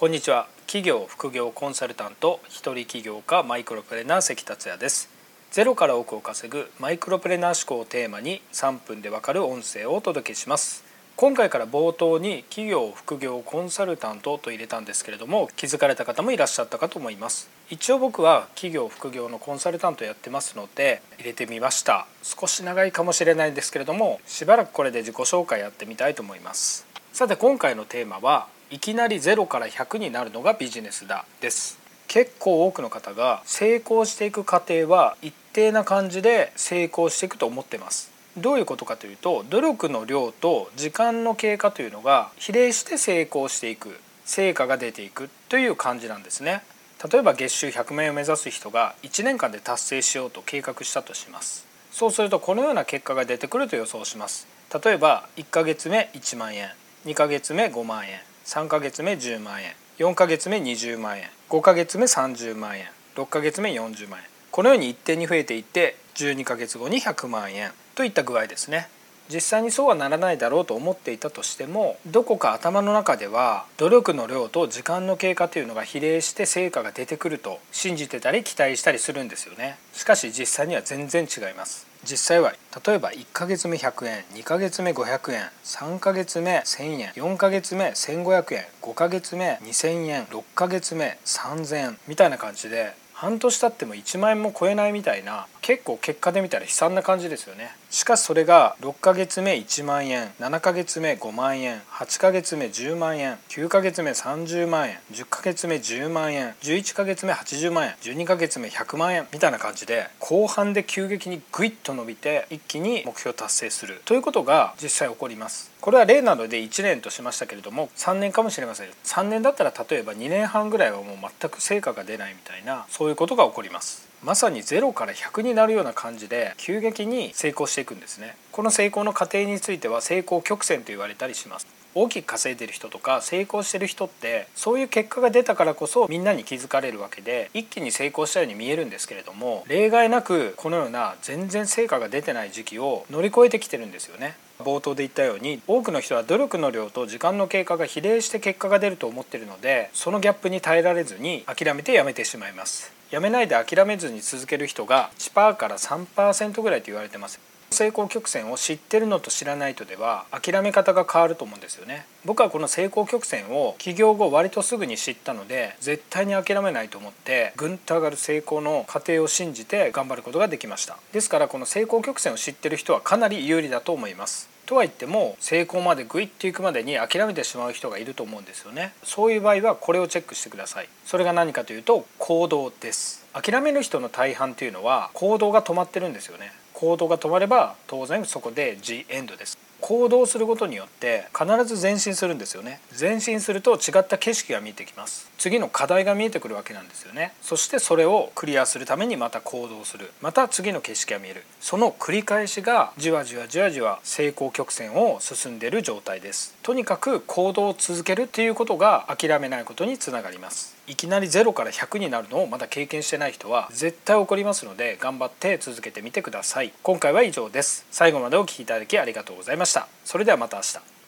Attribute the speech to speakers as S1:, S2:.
S1: こんにちは。企業副業コンサルタント一人起業家マイクロプレーナー関達也です。ゼロから億を稼ぐマイクロプレナー思考をテーマに3分でわかる音声をお届けします。今回から冒頭に企業副業コンサルタントと入れたんですけれども気づかれた方もいらっしゃったかと思います。一応僕は企業副業のコンサルタントやってますので入れてみました。少し長いかもしれないんですけれどもしばらくこれで自己紹介やってみたいと思います。さて今回のテーマはいきなり0から100になるのがビジネスだです。結構多くの方が成功していく過程は一定な感じで成功していくと思ってます。どういうことかというと努力の量と時間の経過というのが比例して成功していく成果が出ていくという感じなんですね。例えば月収100万円を目指す人が1年間で達成しようと計画したとします。そうするとこのような結果が出てくると予想します。例えば1ヶ月目1万円2ヶ月目5万円3ヶ月目10万円4ヶ月目20万円5ヶ月目30万円6ヶ月目40万円。このように一定に増えていって12ヶ月後に100万円といった具合ですね。実際にそうはならないだろうと思っていたとしてもどこか頭の中では努力の量と時間の経過というのが比例して成果が出てくると信じてたり期待したりするんですよね。しかし実際には全然違います。実際は例えば1ヶ月目100円2ヶ月目500円3ヶ月目1000円4ヶ月目1500円5ヶ月目2000円6ヶ月目3000円みたいな感じで半年経っても1万円も超えないみたいな結構結果で見たら悲惨な感じですよね。しかしそれが6ヶ月目1万円7ヶ月目5万円8ヶ月目10万円9ヶ月目30万円10ヶ月目10万円11ヶ月目80万円12ヶ月目100万円みたいな感じで後半で急激にグイッと伸びて一気に目標達成する。ということが実際起こります。これは例なので1年としましたけれども3年かもしれません。3年だったら例えば2年半ぐらいはもう全く成果が出ないみたいなそういうことが起こります。まさに0から100になるような感じで急激に成功していくんですね。この成功の過程については成功曲線と言われたりします。大きく稼いでる人とか成功してる人ってそういう結果が出たからこそみんなに気づかれるわけで一気に成功したように見えるんですけれども例外なくこのような全然成果が出てない時期を乗り越えてきてるんですよね。冒頭で言ったように多くの人は努力の量と時間の経過が比例して結果が出ると思ってるのでそのギャップに耐えられずに諦めてやめてしまいます。やめないで諦めずに続ける人が1%から3%ぐらいと言われてます。成功曲線を知ってるのと知らないとでは諦め方が変わると思うんですよね。僕はこの成功曲線を起業後割とすぐに知ったので絶対に諦めないと思ってぐんと上がる成功の過程を信じて頑張ることができました。ですからこの成功曲線を知ってる人はかなり有利だと思います。とは言っても成功までグイッといくまでに諦めてしまう人がいると思うんですよね。そういう場合はこれをチェックしてください。それが何かというと行動です。諦める人の大半というのは行動が止まってるんですよね。行動が止まれば当然そこで G エンドです。行動することによって必ず前進するんですよね。前進すると違った景色が見えてきます。次の課題が見えてくるわけなんですよね。そしてそれをクリアするためにまた行動する。また次の景色が見える。その繰り返しがじわじわじわじわ成功曲線を進んでいる状態です。とにかく行動を続けるっていうことが諦めないことにつながります。いきなり0から100になるのをまだ経験してない人は絶対起こりますので頑張って続けてみてください。今回は以上です。最後までお聴きいただきありがとうございました。それではまた明日。